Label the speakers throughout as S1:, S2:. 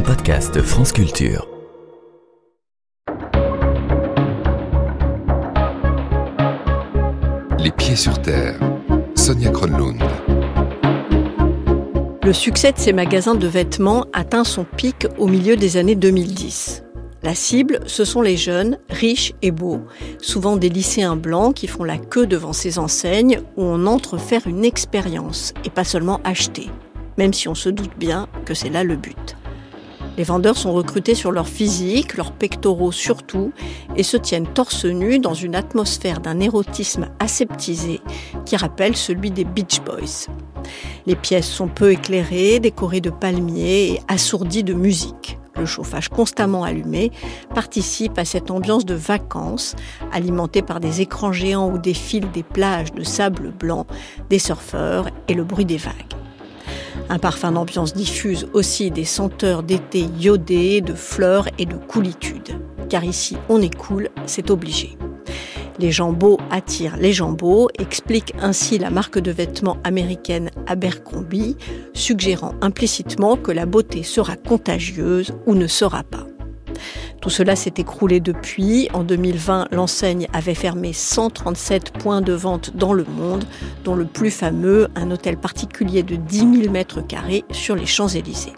S1: un podcast France Culture.
S2: Les pieds sur terre. Sonia Kronlund.
S3: Le succès de ces magasins de vêtements atteint son pic au milieu des années 2010. La cible, ce sont les jeunes, riches et beaux, souvent des lycéens blancs qui font la queue devant ces enseignes où on entre faire une expérience et pas seulement acheter, même si on se doute bien que c'est là le but. Les vendeurs sont recrutés sur leur physique, leurs pectoraux surtout, et se tiennent torse nu dans une atmosphère d'un érotisme aseptisé qui rappelle celui des Beach Boys. Les pièces sont peu éclairées, décorées de palmiers et assourdies de musique. Le chauffage constamment allumé participe à cette ambiance de vacances, alimentée par des écrans géants où défilent des plages de sable blanc, des surfeurs et le bruit des vagues. Un parfum d'ambiance diffuse aussi des senteurs d'été iodées, de fleurs et de coolitude. Car ici, on est cool, c'est obligé. Les jambos attirent les jambos, explique ainsi la marque de vêtements américaine Abercrombie, suggérant implicitement que la beauté sera contagieuse ou ne sera pas. Tout cela s'est écroulé depuis. En 2020, l'enseigne avait fermé 137 points de vente dans le monde, dont le plus fameux, un hôtel particulier de 10 000 mètres carrés sur les Champs-Élysées.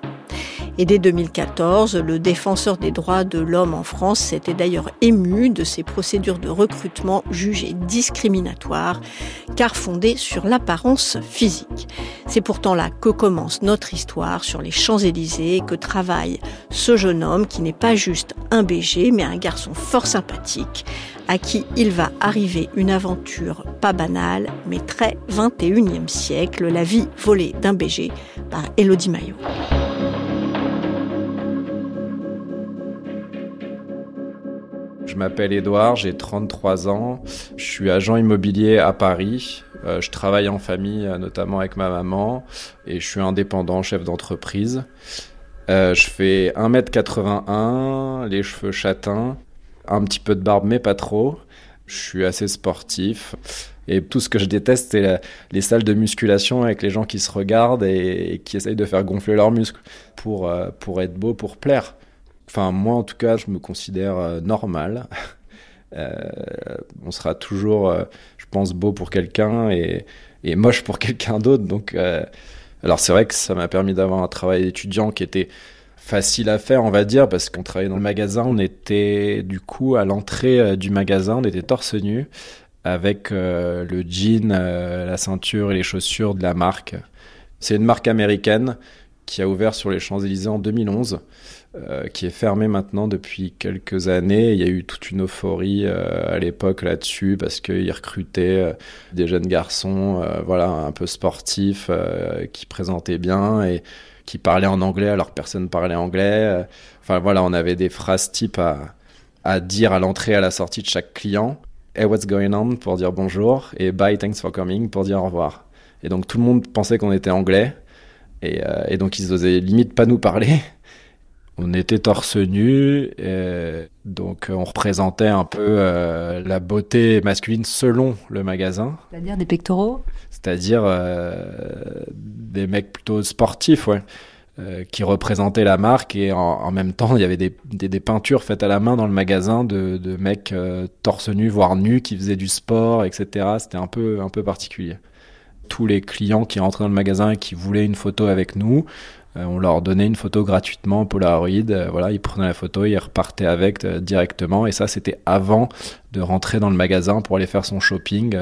S3: Et dès 2014, le défenseur des droits de l'homme en France s'était d'ailleurs ému de ces procédures de recrutement jugées discriminatoires, car fondées sur l'apparence physique. C'est pourtant là que commence notre histoire sur les Champs-Élysées, que travaille ce jeune homme qui n'est pas juste un BG, mais un garçon fort sympathique, à qui il va arriver une aventure pas banale, mais très 21e siècle, la vie volée d'un BG par Elodie Maillot.
S4: Je m'appelle Edouard, j'ai 33 ans, je suis agent immobilier à Paris. Euh, je travaille en famille, euh, notamment avec ma maman, et je suis indépendant, chef d'entreprise. Euh, je fais 1m81, les cheveux châtains, un petit peu de barbe, mais pas trop. Je suis assez sportif. Et tout ce que je déteste, c'est les salles de musculation avec les gens qui se regardent et, qui essayent de faire gonfler leurs muscles pour, pour être beau, pour plaire. Enfin, moi, en tout cas, je me considère euh, normal. Euh, on sera toujours, euh, je pense, beau pour quelqu'un et, moche pour quelqu'un d'autre. Donc, alors c'est vrai que ça m'a permis d'avoir un travail d'étudiant qui était facile à faire, on va dire, parce qu'on travaillait dans le magasin. On était du coup à l'entrée du magasin, on était torse nu avec le jean, la ceinture et les chaussures de la marque. C'est une marque américaine qui a ouvert sur les Champs-Élysées en 2011. Euh, qui est fermé maintenant depuis quelques années. Il y a eu toute une euphorie euh, à l'époque là-dessus parce qu'ils recrutaient euh, des jeunes garçons, voilà, un peu sportifs, qui présentaient bien et qui parlaient en anglais alors que personne parlait anglais. Enfin voilà, on avait des phrases types à, dire à l'entrée, à la sortie de chaque client. Hey, what's going on? pour dire bonjour et bye, thanks for coming pour dire au revoir. Et donc tout le monde pensait qu'on était anglais et, et donc ils osaient limite pas nous parler. On était torse nu, et donc on représentait un peu euh, la beauté masculine selon le magasin.
S5: C'est-à-dire des pectoraux?
S4: C'est-à-dire euh, des mecs plutôt sportifs, ouais. Euh, qui représentaient la marque et en, même temps il y avait des, des, peintures faites à la main dans le magasin de, de mecs torse nu voire nus qui faisaient du sport etc c'était un peu un peu particulier tous les clients qui rentraient dans le magasin et qui voulaient une photo avec nous euh, on leur donnait une photo gratuitement Polaroid. Euh, voilà, ils prenaient la photo, ils repartaient avec euh, directement. Et ça, c'était avant de rentrer dans le magasin pour aller faire son shopping.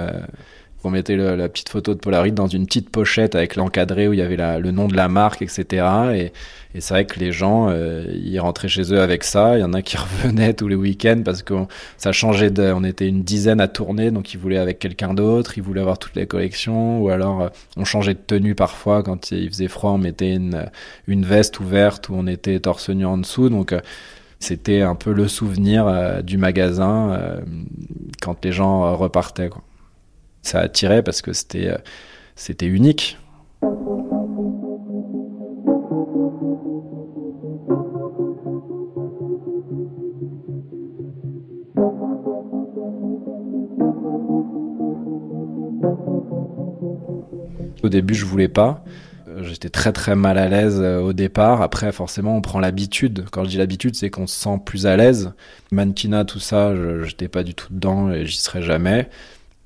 S4: On mettait la petite photo de Polaroid dans une petite pochette avec l'encadré où il y avait le nom de la marque, etc. Et, c'est vrai que les gens, euh, ils rentraient chez eux avec ça. Il y en a qui revenaient tous les week-ends parce que ça changeait. De, on était une dizaine à tourner, donc ils voulaient avec quelqu'un d'autre. Ils voulaient avoir toutes les collections. Ou alors, euh, on changeait de tenue parfois quand il faisait froid. On mettait une, veste ouverte où on était torse nu en dessous. Donc euh, c'était un peu le souvenir du magasin quand les gens repartaient. Ça attirait parce que c'était euh, c'était unique. Au début, je voulais pas. J'étais très très mal à l'aise au départ. Après, forcément, on prend l'habitude. Quand je dis l'habitude, c'est qu'on se sent plus à l'aise. Mannequinat, tout ça, je j'étais pas du tout dedans et j'y serais jamais.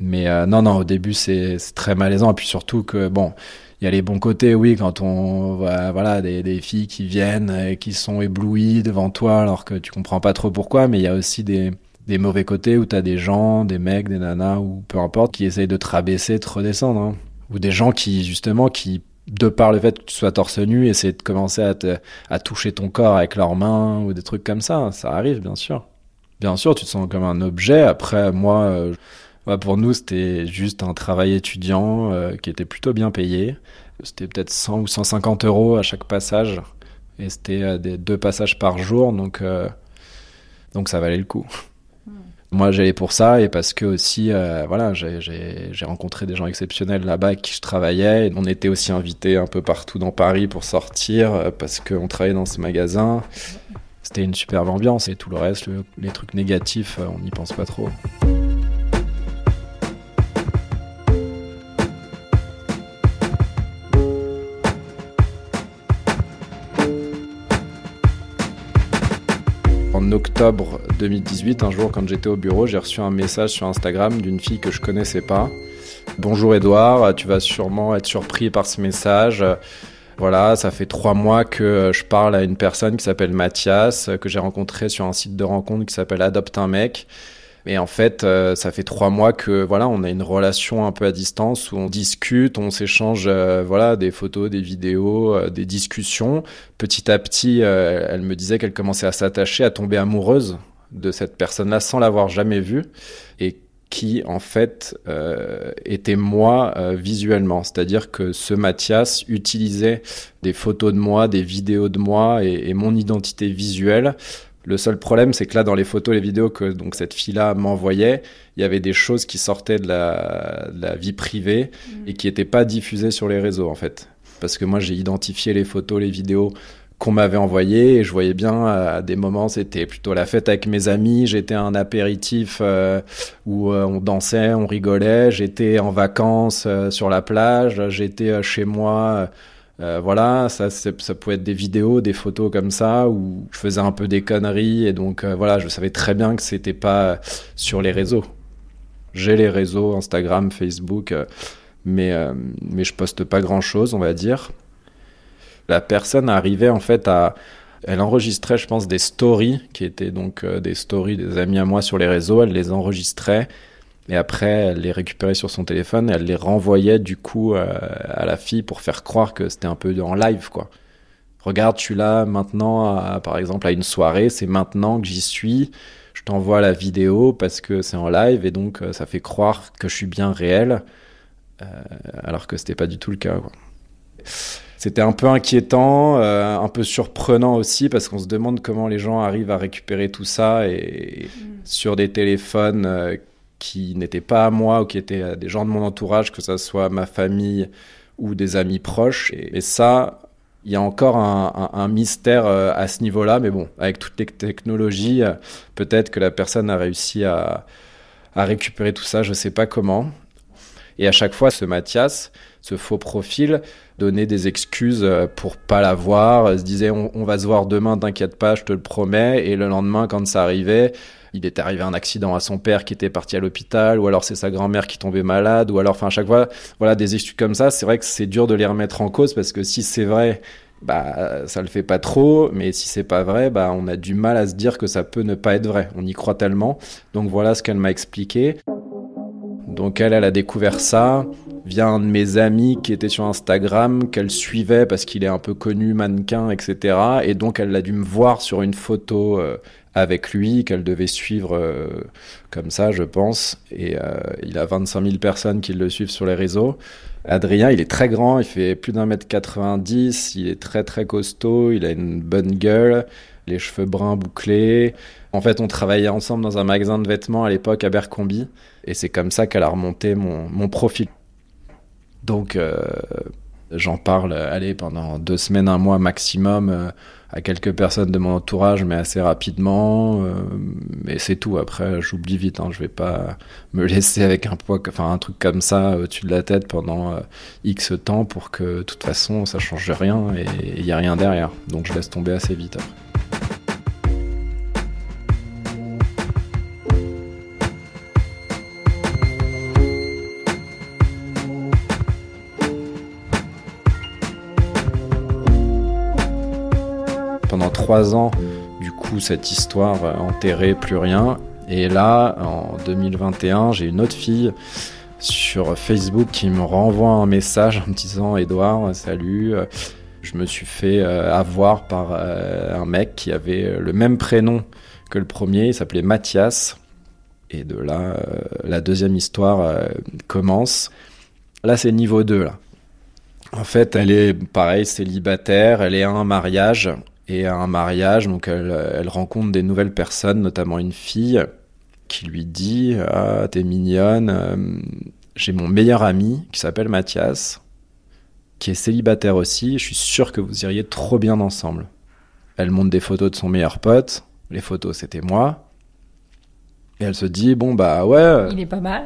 S4: Mais non, non, au début, c'est très malaisant. Et puis surtout que, bon, il y a les bons côtés, oui, quand on voit voilà, des, des, filles qui viennent et qui sont éblouies devant toi alors que tu comprends pas trop pourquoi, mais il y a aussi des, des mauvais côtés où tu as des gens, des mecs, des nanas ou peu importe, qui essayent de te rabaisser, de te redescendre. Hein. Ou des gens qui, justement, qui, de par le fait que tu sois torse nu, essaient de commencer à, te, à toucher ton corps avec leurs mains ou des trucs comme ça. Ça arrive, bien sûr. Bien sûr, tu te sens comme un objet. Après, moi, euh, pour nous, c'était juste un travail étudiant euh, qui était plutôt bien payé. C'était peut-être 100 ou 150 euros à chaque passage. Et c'était euh, des deux passages par jour, donc, euh, donc ça valait le coup. Hmm. Moi, j'allais pour ça et parce que aussi, voilà, j'ai rencontré des gens exceptionnels là-bas avec qui je travaillais. on était aussi invités un peu partout dans Paris pour sortir parce qu'on travaillait dans ce magasin. C'était une superbe ambiance et tout le reste, les trucs négatifs, on n'y pense pas trop. Octobre 2018, un jour quand j'étais au bureau, j'ai reçu un message sur Instagram d'une fille que je connaissais pas. Bonjour Edouard, tu vas sûrement être surpris par ce message. Voilà, ça fait trois mois que je parle à une personne qui s'appelle Mathias, que j'ai rencontré sur un site de rencontre qui s'appelle Adopte un mec. Et en fait, euh, ça fait trois mois que voilà, on a une relation un peu à distance où on discute, on s'échange euh, voilà des photos, des vidéos, euh, des discussions. Petit à petit, elle me disait qu'elle commençait à s'attacher, à tomber amoureuse de cette personne-là sans l'avoir jamais vue et qui en fait était moi visuellement. C'est-à-dire que ce Mathias utilisait des photos de moi, des vidéos de moi et, et mon identité visuelle le seul problème, c'est que là, dans les photos, les vidéos que donc cette fille-là m'envoyait, il y avait des choses qui sortaient de la, vie privée mm. et qui n'étaient pas diffusées sur les réseaux, en fait. Parce que moi, j'ai identifié les photos, les vidéos qu'on m'avait envoyées et je voyais bien à des moments, c'était plutôt la fête avec mes amis, j'étais un apéritif euh, où euh, on dansait, on rigolait, j'étais en vacances euh, sur la plage, j'étais chez moi euh, voilà, ça, ça pouvait être des vidéos, des photos comme ça où je faisais un peu des conneries et donc euh, voilà, je savais très bien que c'était pas sur les réseaux. J'ai les réseaux Instagram, Facebook, euh, mais mais je poste pas grand chose, on va dire. La personne arrivait en fait à, elle enregistrait, je pense, des stories qui étaient donc des stories des amis à moi sur les réseaux. Elle les enregistrait et après, elle les récupérait sur son téléphone et elle les renvoyait du coup euh, à la fille pour faire croire que c'était un peu en live, quoi. Regarde, je suis là maintenant, par exemple, à une soirée, c'est maintenant que j'y suis. Je t'envoie la vidéo parce que c'est en live et donc euh, ça fait croire que je suis bien réel, euh, alors que c'était pas du tout le cas. C'était un peu inquiétant, un peu surprenant aussi parce qu'on se demande comment les gens arrivent à récupérer tout ça et mm. sur des téléphones qui n'étaient pas à moi ou qui étaient des gens de mon entourage, que ce soit ma famille ou des amis proches. Et, ça, il y a encore un, mystère euh, à ce niveau-là, mais bon, avec toutes les technologies, euh, peut-être que la personne a réussi à, récupérer tout ça, je ne sais pas comment. Et à chaque fois, ce Mathias, ce faux profil, donnait des excuses euh, pour pas la voir, se disait on, on va se voir demain, t'inquiète pas, je te le promets. Et le lendemain, quand ça arrivait, il est arrivé un accident à son père qui était parti à l'hôpital, ou alors c'est sa grand-mère qui tombait malade, ou alors, enfin, à chaque fois, voilà, des excuses comme ça, c'est vrai que c'est dur de les remettre en cause parce que si c'est vrai, bah, ça le fait pas trop, mais si c'est pas vrai, bah, on a du mal à se dire que ça peut ne pas être vrai. On y croit tellement. Donc voilà ce qu'elle m'a expliqué. Donc elle, elle a découvert ça via un de mes amis qui était sur Instagram, qu'elle suivait parce qu'il est un peu connu, mannequin, etc. Et donc elle a dû me voir sur une photo euh, avec lui, qu'elle devait suivre euh, comme ça, je pense. Et euh, il a 25 000 personnes qui le suivent sur les réseaux. Adrien, il est très grand, il fait plus d'un mètre 90, il est très très costaud, il a une bonne gueule, les cheveux bruns bouclés. En fait, on travaillait ensemble dans un magasin de vêtements à l'époque à Bercombi, et c'est comme ça qu'elle a remonté mon, mon profil. Donc, euh, J'en parle, allez, pendant deux semaines, un mois maximum à quelques personnes de mon entourage, mais assez rapidement. Euh, mais c'est tout. Après, j'oublie vite. Hein. Je vais pas me laisser avec un poids, enfin un truc comme ça au-dessus de la tête pendant euh, X temps pour que, de toute façon, ça change rien et il y a rien derrière. Donc, je laisse tomber assez vite. Trois ans, du coup, cette histoire enterrée, plus rien. Et là, en 2021, j'ai une autre fille sur Facebook qui me renvoie un message en me disant Edouard, salut. Je me suis fait euh, avoir par euh, un mec qui avait le même prénom que le premier, il s'appelait Mathias. Et de là, euh, la deuxième histoire commence. Là, c'est niveau 2. Là. En fait, elle est pareil, célibataire, elle est à un mariage et à un mariage, donc elle, rencontre des nouvelles personnes, notamment une fille qui lui dit Ah, t'es mignonne, euh, j'ai mon meilleur ami qui s'appelle Mathias, qui est célibataire aussi, je suis sûr que vous iriez trop bien ensemble. Elle montre des photos de son meilleur pote, les photos c'était moi, et elle se dit Bon, bah ouais.
S5: Il est pas mal.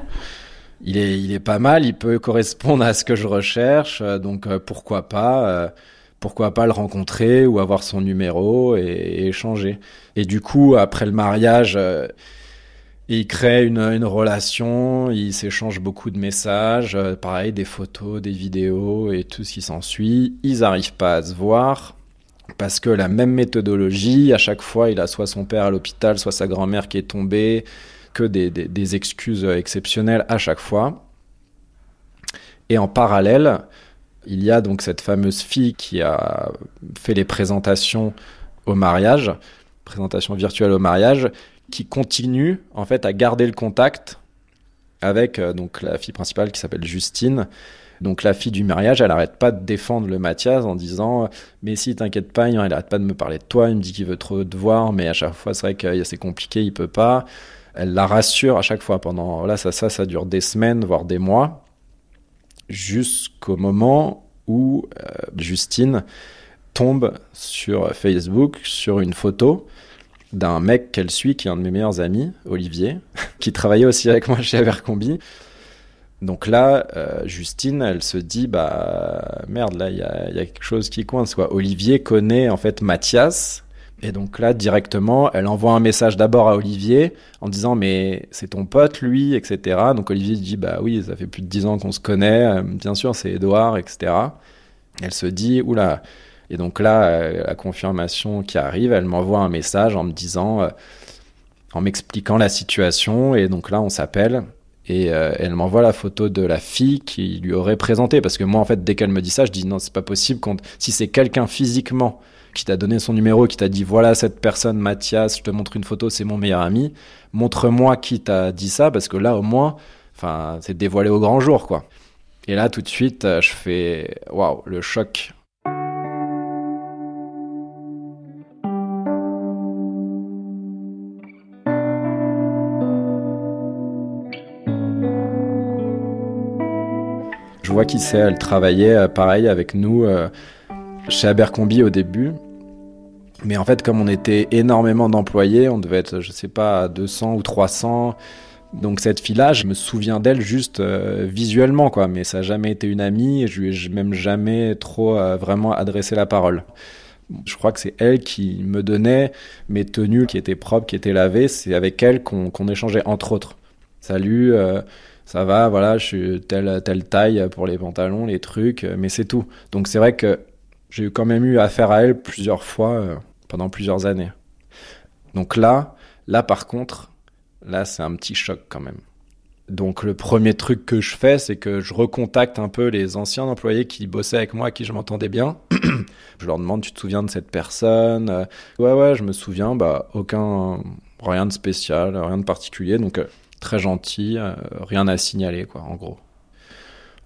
S4: Il est, il est pas mal, il peut correspondre à ce que je recherche, donc euh, pourquoi pas euh, pourquoi pas le rencontrer ou avoir son numéro et, échanger. Et du coup, après le mariage, euh, ils créent une, relation, ils s'échangent beaucoup de messages, euh, pareil, des photos, des vidéos et tout ce qui s'ensuit. Ils n'arrivent pas à se voir parce que la même méthodologie, à chaque fois, il a soit son père à l'hôpital, soit sa grand-mère qui est tombée, que des excuses exceptionnelles à chaque fois. Et en parallèle, il y a donc cette fameuse fille qui a fait les présentations au mariage, présentation virtuelle au mariage, qui continue en fait à garder le contact avec euh, donc la fille principale qui s'appelle Justine. Donc la fille du mariage, elle arrête pas de défendre le Mathias en disant mais si t'inquiète pas, il arrête pas de me parler de toi, il me dit qu'il veut trop te voir, mais à chaque fois c'est vrai que c'est compliqué, il peut pas. Elle la rassure à chaque fois pendant là ça ça ça dure des semaines voire des mois jusqu'au moment où euh, Justine tombe sur Facebook sur une photo d'un mec qu'elle suit, qui est un de mes meilleurs amis, Olivier, qui travaillait aussi avec moi chez Abercrombie. Donc là, euh, Justine, elle se dit, bah merde, là, il y a, quelque chose qui coince. Olivier connaît en fait Mathias, et donc là, directement, elle envoie un message d'abord à Olivier en disant mais c'est ton pote lui, etc. Donc Olivier dit bah oui, ça fait plus de dix ans qu'on se connaît, euh, bien sûr c'est Edouard, etc. Elle se dit oula. Et donc là, euh, la confirmation qui arrive, elle m'envoie un message en me disant, euh, en m'expliquant la situation. Et donc là, on s'appelle. Et elle m'envoie la photo de la fille qui lui aurait présenté. Parce que moi, en fait, dès qu'elle me dit ça, je dis non, c'est pas possible. Si c'est quelqu'un physiquement qui t'a donné son numéro, qui t'a dit voilà cette personne, Mathias, je te montre une photo, c'est mon meilleur ami. Montre-moi qui t'a dit ça, parce que là au moins, enfin, c'est dévoilé au grand jour, quoi. Et là, tout de suite, euh, je fais waouh, le choc. Je vois qui c'est, elle travaillait euh, pareil avec nous euh, chez Abercrombie au début. Mais en fait, comme on était énormément d'employés, on devait être, je sais pas, 200 ou 300. Donc cette fille-là, je me souviens d'elle juste euh, visuellement, quoi. Mais ça n'a jamais été une amie et je lui ai même jamais trop euh, vraiment adressé la parole. Je crois que c'est elle qui me donnait mes tenues qui étaient propres, qui étaient lavées. C'est avec elle qu'on échangeait, entre autres. Salut, euh, ça va, voilà, je suis telle, telle taille pour les pantalons, les trucs, mais c'est tout. Donc c'est vrai que j'ai quand même eu affaire à elle plusieurs fois pendant plusieurs années. Donc là, là par contre, là c'est un petit choc quand même. Donc le premier truc que je fais, c'est que je recontacte un peu les anciens employés qui bossaient avec moi, à qui je m'entendais bien. je leur demande, tu te souviens de cette personne? Euh, Ouais, ouais, je me souviens. Bah, aucun, rien de spécial, rien de particulier. Donc euh, très gentil, euh, rien à signaler, quoi, en gros.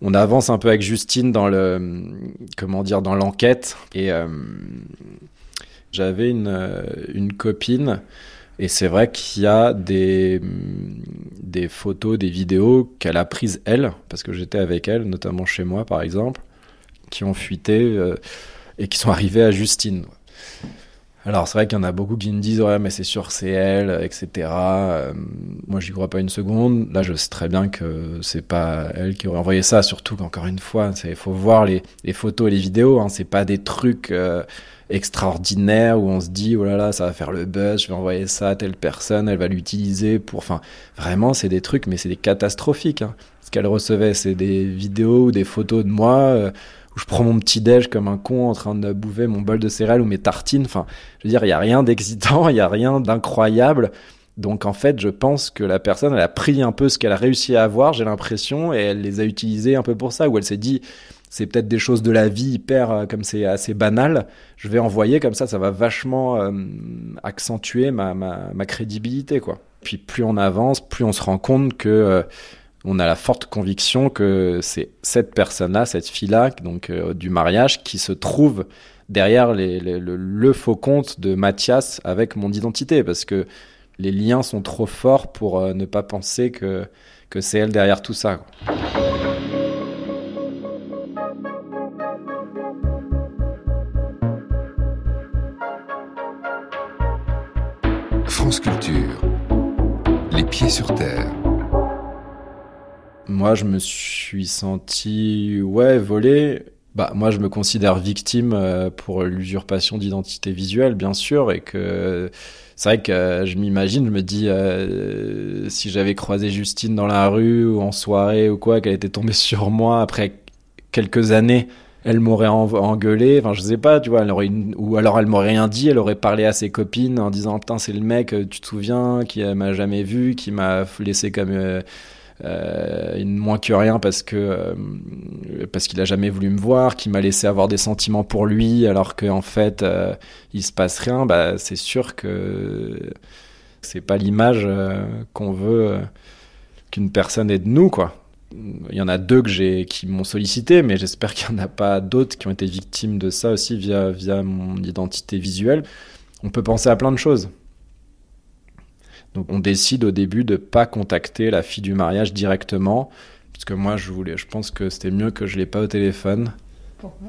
S4: On avance un peu avec Justine dans le, comment dire, dans l'enquête et j'avais une, euh, une copine et c'est vrai qu'il y a des, des photos, des vidéos qu'elle a prises elle, parce que j'étais avec elle, notamment chez moi par exemple, qui ont fuité et qui sont arrivés à Justine. Alors c'est vrai qu'il y en a beaucoup qui me disent ouais mais c'est sûr c'est elle, etc. Euh, moi j'y crois pas une seconde. Là je sais très bien que c'est pas elle qui aurait envoyé ça. Surtout qu'encore une fois, il faut voir les, les, photos et les vidéos. Hein, c'est pas des trucs euh, extraordinaires où on se dit oh là là ça va faire le buzz, je vais envoyer ça à telle personne, elle va l'utiliser pour. Enfin vraiment c'est des trucs mais c'est des catastrophiques. Hein. Ce qu'elle recevait c'est des vidéos ou des photos de moi. Euh, où je prends mon petit déj comme un con en train de bouffer mon bol de céréales ou mes tartines. Enfin, je veux dire, il y a rien d'excitant, il y a rien d'incroyable. Donc en fait, je pense que la personne, elle a pris un peu ce qu'elle a réussi à avoir, j'ai l'impression, et elle les a utilisés un peu pour ça, où elle s'est dit, c'est peut-être des choses de la vie hyper, euh, comme c'est assez banal, je vais envoyer comme ça, ça va vachement euh, accentuer ma, ma, ma, crédibilité, quoi. Puis plus on avance, plus on se rend compte que... Euh, on a la forte conviction que c'est cette personne-là, cette fille-là, donc euh, du mariage, qui se trouve derrière le, faux compte de Mathias avec mon identité, parce que les liens sont trop forts pour euh, ne pas penser que, que c'est elle derrière tout ça.
S2: France Culture. Les pieds sur terre.
S4: Moi, je me suis senti, ouais, volé. Bah, moi, je me considère victime euh, pour l'usurpation d'identité visuelle, bien sûr, et que c'est vrai que euh, je m'imagine, je me dis, euh, si j'avais croisé Justine dans la rue ou en soirée ou quoi, qu'elle était tombée sur moi après quelques années, elle m'aurait engueulé, enfin je sais pas, tu vois, elle ou alors elle m'aurait rien dit, elle aurait parlé à ses copines en disant putain c'est le mec, tu te souviens, qui m'a jamais vu, qui m'a laissé comme ne moins que rien parce que euh, parce qu'il a jamais voulu me voir, qu'il m'a laissé avoir des sentiments pour lui alors qu'en fait euh, il se passe rien, bah c'est sûr que c'est pas l'image qu'on veut qu'une personne ait de nous quoi. Il y en a deux que j'ai qui m'ont sollicité, mais j'espère qu'il n'y en a pas d'autres qui ont été victimes de ça aussi via via mon identité visuelle. On peut penser à plein de choses. Donc on décide au début de pas contacter la fille du mariage directement, parce que moi je voulais, je pense que c'était mieux que je l'ai pas au téléphone. Pourquoi?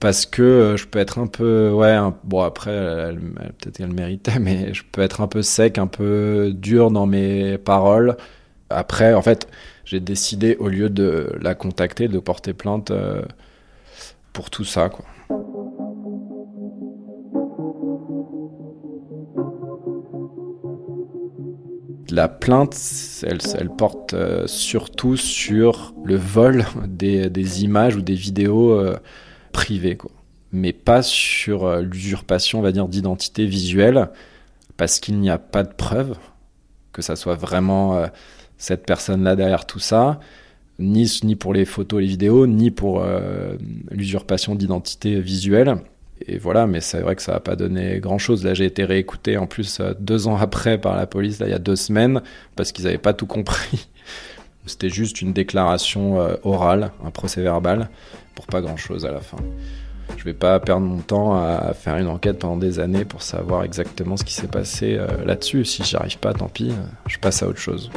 S4: Parce que euh, je peux être un peu ouais bon après peut-être qu'elle méritait mais je peux être un peu sec un peu dur dans mes paroles. Après en fait j'ai décidé au lieu de la contacter de porter plainte euh, pour tout ça quoi la plainte, elle, porte euh, surtout sur le vol des, images ou des vidéos euh, privées, quoi. mais pas sur euh, l'usurpation, on va dire, d'identité visuelle, parce qu'il n'y a pas de preuve que ça soit vraiment cette personne-là derrière tout ça, ni, ni pour les photos les vidéos, ni pour l'usurpation d'identité visuelle et voilà, mais c'est vrai que ça n'a pas donné grand-chose. Là, j'ai été réécouté en plus euh, deux ans après par la police, là, il y a deux semaines, parce qu'ils n'avaient pas tout compris. C'était juste une déclaration euh, orale, un procès verbal, pour pas grand-chose à la fin. Je vais pas perdre mon temps à faire une enquête pendant des années pour savoir exactement ce qui s'est passé euh, là-dessus. Si j'y arrive pas, tant pis, je passe à autre chose.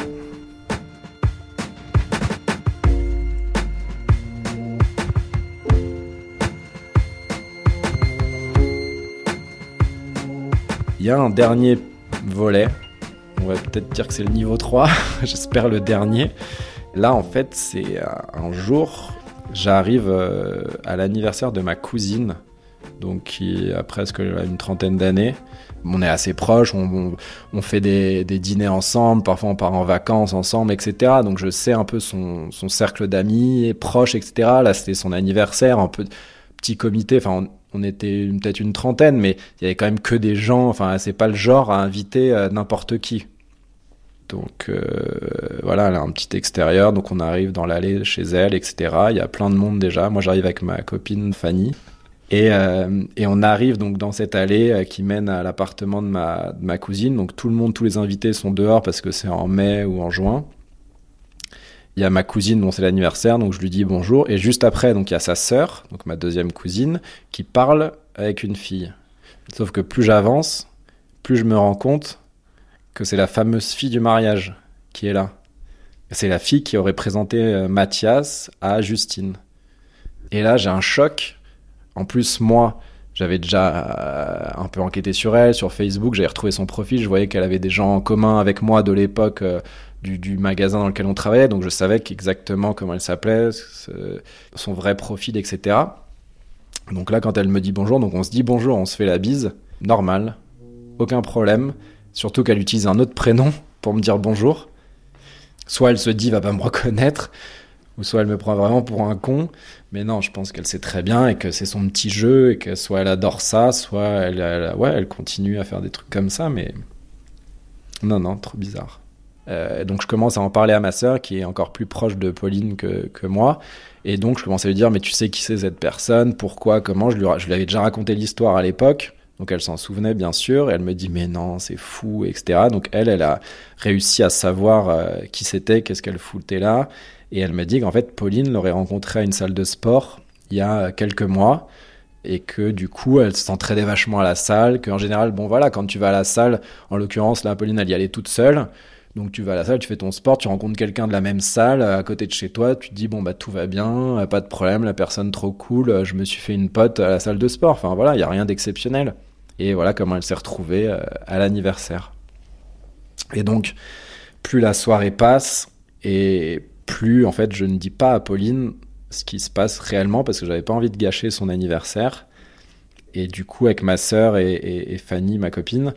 S4: Il y a un dernier volet. On va peut-être dire que c'est le niveau 3. J'espère le dernier. Là, en fait, c'est un jour, j'arrive euh, à l'anniversaire de ma cousine, donc qui a presque une trentaine d'années. On est assez proches, on, fait des, dîners ensemble, parfois on part en vacances ensemble, etc. Donc je sais un peu son, cercle d'amis, proches, etc. Là, c'était son anniversaire, un peu petit comité. Enfin, était peut-être une trentaine, mais il y avait quand même que des gens. Enfin, c'est pas le genre à inviter euh, n'importe qui. Donc euh, voilà, elle a un petit extérieur, donc on arrive dans l'allée chez elle, etc. Il y a plein de monde déjà. Moi, j'arrive avec ma copine Fanny. Et, euh, et, on arrive donc dans cette allée qui mène à l'appartement de ma, de ma cousine. Donc tout le monde, tous les invités sont dehors parce que c'est en mai ou en juin il y a ma cousine dont c'est l'anniversaire, donc je lui dis bonjour. Et juste après, donc il y a sa sœur, donc ma deuxième cousine, qui parle avec une fille. Sauf que plus j'avance, plus je me rends compte que c'est la fameuse fille du mariage qui est là. C'est la fille qui aurait présenté euh, Mathias à Justine. Et là, j'ai un choc. En plus, moi, j'avais déjà un peu enquêté sur elle, sur Facebook, j'avais retrouvé son profil, je voyais qu'elle avait des gens en commun avec moi de l'époque du, magasin dans lequel on travaillait, donc je savais exactement comment elle s'appelait, son vrai profil, etc. Donc là, quand elle me dit bonjour, donc on se dit bonjour, on se fait la bise, normal, aucun problème, surtout qu'elle utilise un autre prénom pour me dire bonjour. Soit elle se dit va pas me reconnaître, ou soit elle me prend vraiment pour un con. Mais non, je pense qu'elle sait très bien et que c'est son petit jeu et que soit elle adore ça, soit elle, ouais, elle continue à faire des trucs comme ça. Mais non, non, trop bizarre. Euh, donc je commence à en parler à ma sœur qui est encore plus proche de Pauline que, moi. Et donc je commence à lui dire mais tu sais qui c'est cette personne, pourquoi, comment? Je lui, je lui avais déjà raconté l'histoire à l'époque. Donc elle s'en souvenait bien sûr, elle me dit mais non, c'est fou, etc. Donc elle, elle a réussi à savoir euh, qui c'était, qu'est-ce qu'elle foutait là, et elle me dit qu'en fait Pauline l'aurait rencontré à une salle de sport il y a quelques mois, et que du coup elle s'entraînait vachement à la salle, qu'en général, bon voilà, quand tu vas à la salle, en l'occurrence là, Pauline elle y allait toute seule, donc tu vas à la salle, tu fais ton sport, tu rencontres quelqu'un de la même salle à côté de chez toi, tu te dis bon bah tout va bien, pas de problème, la personne trop cool, je me suis fait une pote à la salle de sport. Enfin voilà, il y a rien d'exceptionnel. Et voilà comment elle s'est retrouvée euh, à l'anniversaire. Et donc, plus la soirée passe, et plus en fait je ne dis pas à Pauline ce qui se passe réellement parce que j'avais pas envie de gâcher son anniversaire. Et du coup, avec ma sœur et, Fanny, ma copine,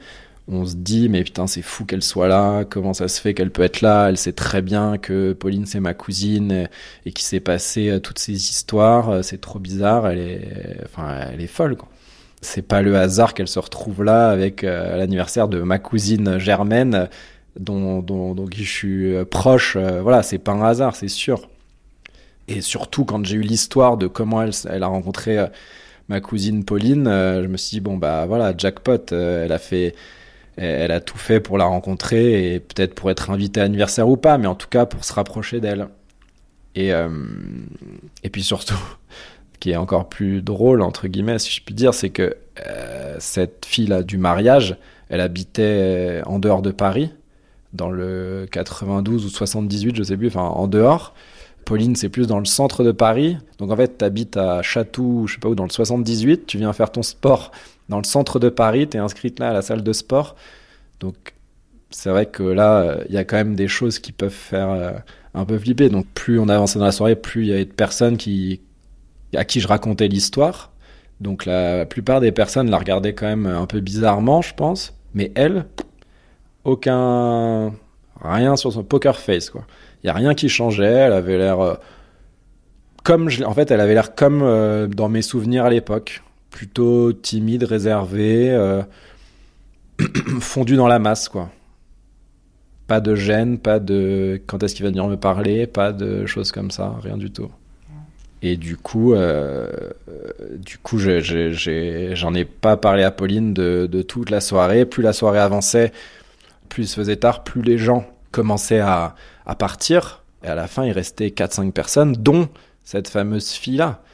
S4: on se dit mais putain c'est fou qu'elle soit là, comment ça se fait qu'elle peut être là, elle sait très bien que Pauline c'est ma cousine et, qu'il s'est passé euh, toutes ces histoires, euh, c'est trop bizarre, elle est, enfin elle est folle quoi c'est pas le hasard qu'elle se retrouve là avec euh, l'anniversaire de ma cousine Germaine, dont, dont, dont je suis proche. Euh, voilà, c'est pas un hasard, c'est sûr. Et surtout quand j'ai eu l'histoire de comment elle, elle a rencontré ma cousine Pauline, je me suis dit bon bah voilà jackpot, elle a fait, elle a tout fait pour la rencontrer et peut-être pour être invitée à l'anniversaire ou pas, mais en tout cas pour se rapprocher d'elle. Et et puis surtout qui est encore plus drôle, entre guillemets, si je puis dire, c'est que euh, cette fille-là du mariage, elle habitait en dehors de Paris, dans le 92 ou 78, je sais plus, enfin en dehors. Pauline, c'est plus dans le centre de Paris. Donc en fait, tu habites à Château, je sais pas où, dans le 78. Tu viens faire ton sport dans le centre de Paris. Tu es inscrite là à la salle de sport. Donc c'est vrai que là, il y a quand même des choses qui peuvent faire euh, un peu flipper. Donc plus on avançait dans la soirée, plus il y avait de personnes qui, à qui je racontais l'histoire. Donc la plupart des personnes la regardaient quand même un peu bizarrement, je pense. Mais elle, aucun. Rien sur son poker face, quoi. Il n'y a rien qui changeait. Elle avait l'air. Euh, comme. En fait, elle avait l'air comme euh, dans mes souvenirs à l'époque. Plutôt timide, réservée, euh, fondue dans la masse, quoi. Pas de gêne, pas de quand est-ce qu'il va venir me parler, pas de choses comme ça, rien du tout. Et du coup, euh, du coup, j'en ai, pas parlé à Pauline de, toute la soirée. Plus la soirée avançait, plus il se faisait tard, plus les gens commençaient à, partir. Et à la fin, il restait 4-5 personnes, dont cette fameuse fille-là.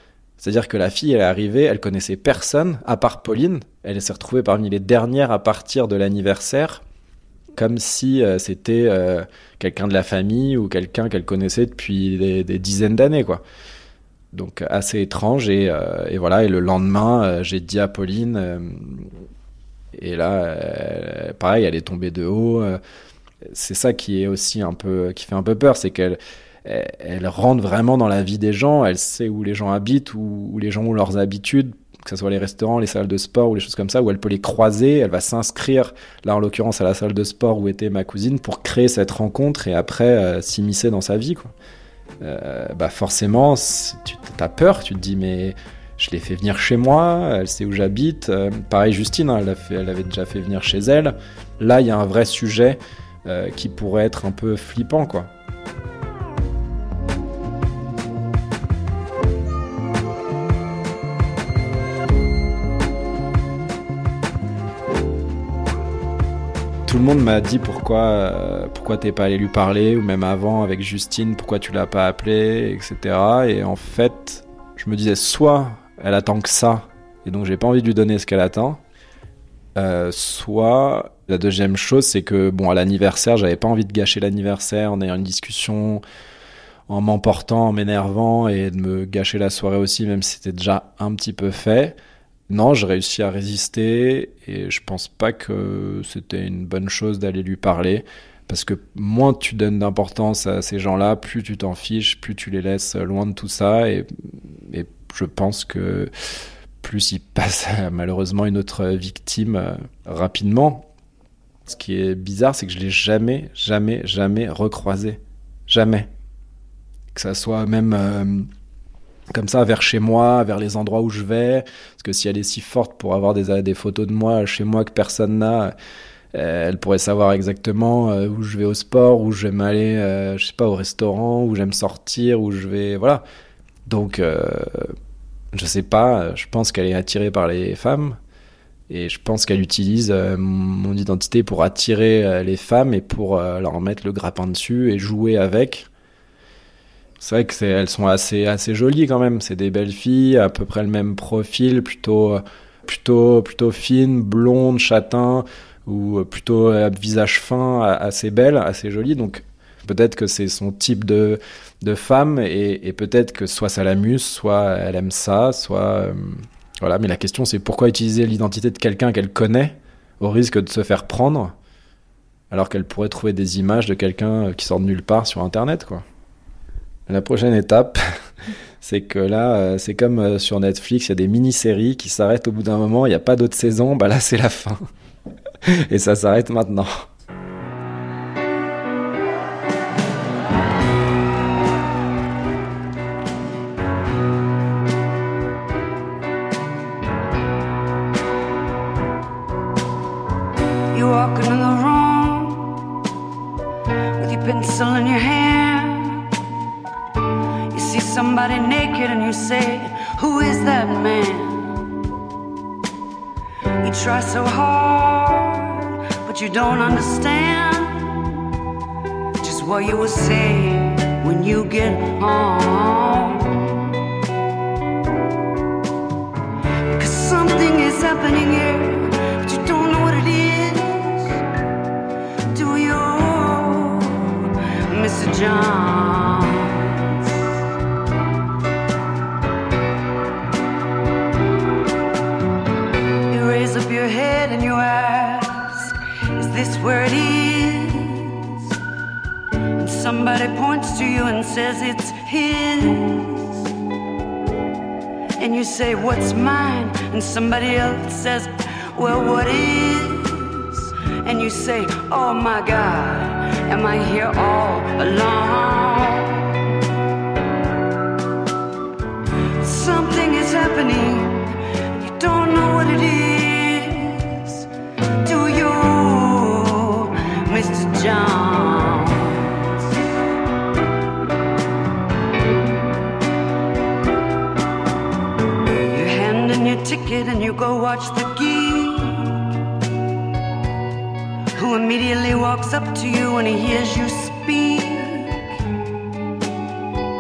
S4: C'est-à-dire que la fille, elle est arrivée, elle connaissait personne, à part Pauline. Elle s'est retrouvée parmi les dernières à partir de l'anniversaire, comme si euh, c'était euh, quelqu'un de la famille ou quelqu'un qu'elle connaissait depuis des, dizaines d'années, quoi. Donc assez étrange et, euh, et, voilà. Et le lendemain j'ai dit à Pauline et là pareil elle est tombée de haut. C'est ça qui est aussi un peu qui fait un peu peur c'est qu'elle elle, rentre vraiment dans la vie des gens elle sait où les gens habitent où, les gens ont leurs habitudes que ce soit les restaurants, les salles de sport ou les choses comme ça, où elle peut les croiser, elle va s'inscrire, là en l'occurrence à la salle de sport où était ma cousine, pour créer cette rencontre et après s'immiscer dans sa vie. Euh, bah forcément, tu as peur, tu te dis mais je l'ai fait venir chez moi, elle sait où j'habite. Euh, pareil Justine, hein, elle, fait, elle, avait déjà fait venir chez elle. Là, il y a un vrai sujet euh, qui pourrait être un peu flippant, quoi. Le monde m'a dit pourquoi, euh, pourquoi t'es pas allé lui parler, ou même avant avec Justine, pourquoi tu l'as pas appelé, etc. Et en fait, je me disais soit elle attend que ça, et donc j'ai pas envie de lui donner ce qu'elle attend, euh, soit la deuxième chose, c'est que bon, à l'anniversaire, j'avais pas envie de gâcher l'anniversaire en ayant une discussion en m'emportant, en m'énervant et de me gâcher la soirée aussi, même si c'était déjà un petit peu fait. Non, j'ai réussi à résister et je pense pas que c'était une bonne chose d'aller lui parler parce que moins tu donnes d'importance à ces gens-là, plus tu t'en fiches, plus tu les laisses loin de tout ça et, et je pense que plus il passe malheureusement une autre victime euh, rapidement. Ce qui est bizarre, c'est que je l'ai jamais, jamais, jamais recroisé. Jamais. Que ça soit même euh, comme ça vers chez moi, vers les endroits où je vais. Parce que si elle est si forte pour avoir des, photos de moi chez moi que personne n'a, euh, elle pourrait savoir exactement euh, où je vais au sport, où je vais m'aller, euh, je sais pas, au restaurant, où j'aime sortir, où je vais, voilà. Donc, je sais pas. Je pense qu'elle est attirée par les femmes. Et je pense qu'elle utilise mon identité pour attirer les femmes et pour leur mettre le grappin dessus et jouer avec. C'est vrai que elles sont assez jolies quand même. C'est des belles filles, à peu près le même profil, plutôt plutôt plutôt fines, blondes, châtains ou plutôt à visage fin, assez belle, assez jolie. Donc peut-être que c'est son type de femme et, peut-être que soit ça l'amuse, soit elle aime ça, soit euh, voilà. Mais la question c'est pourquoi utiliser l'identité de quelqu'un qu'elle connaît au risque de se faire prendre alors qu'elle pourrait trouver des images de quelqu'un qui sort de nulle part sur internet quoi. La prochaine étape, c'est que là, euh, c'est comme euh, sur Netflix, il y a des mini-séries qui s'arrêtent au bout d'un moment, il n'y a pas d'autre saison, bah là c'est la fin. Et ça s'arrête maintenant. understand just what you were saying.
S5: Somebody else says, Well, what is? And you say, Oh my God, am I here all alone? Something is happening, you don't know what it is. Do you, Mr. John? And you go watch the geek who immediately walks up to you when he hears you speak.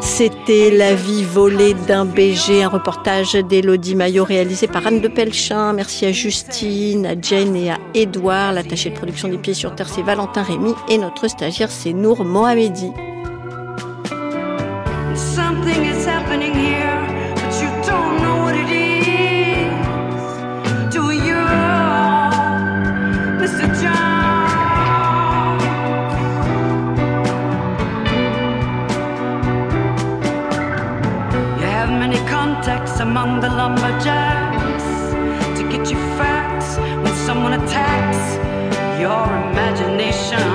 S3: C'était La vie volée d'un BG, un reportage d'Elodie Maillot réalisé par Anne de Pelchin. Merci à Justine, à Jane et à Edouard. L'attaché de production des Pieds sur Terre, c'est Valentin Rémy et notre stagiaire, c'est Nour Mohamedi.
S5: Something is happening here, lumberjacks to get you facts when someone attacks your imagination.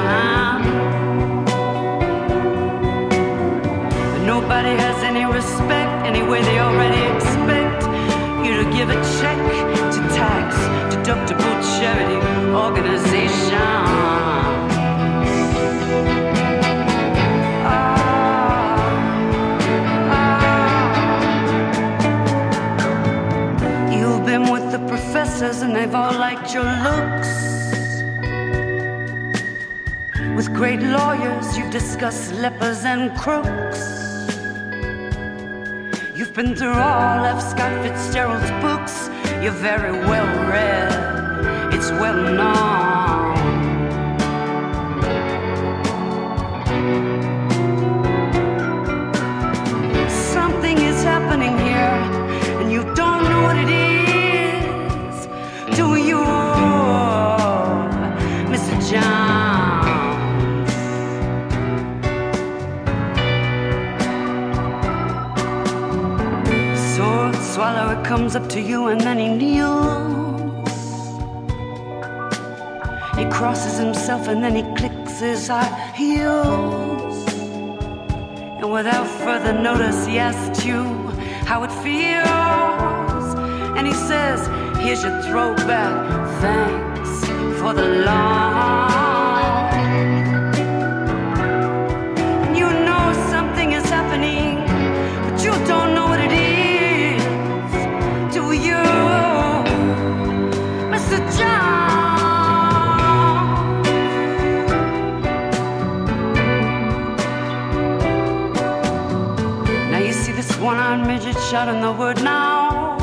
S5: But nobody has any respect anyway, they already expect you to give a check to tax deductible charity organization. And they've all liked your looks. With great lawyers, you've discussed lepers and crooks. You've been through all of Scott Fitzgerald's books. You're very well read, it's well known. Comes up to you and then he kneels. He crosses himself and then he clicks his heels. And without further notice, he asks you how it feels. And he says, Here's your throwback. Thanks for the long. Midget shouting the word now.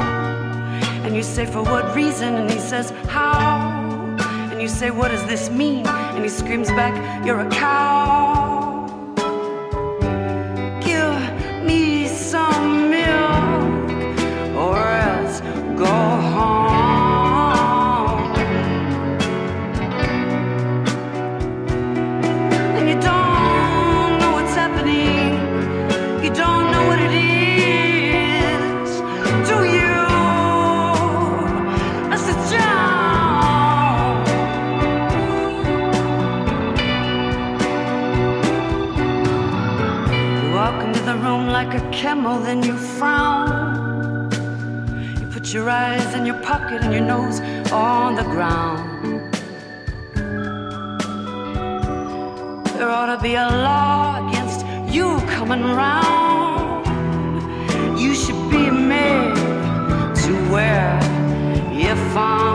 S5: And you say, for what reason? And he says, how? And you say, what does this mean? And he screams back, you're a cow. Camel, then you frown. You put your eyes in your pocket and your nose on the ground. There ought to be a law against you coming round. You should be made to wear your fine.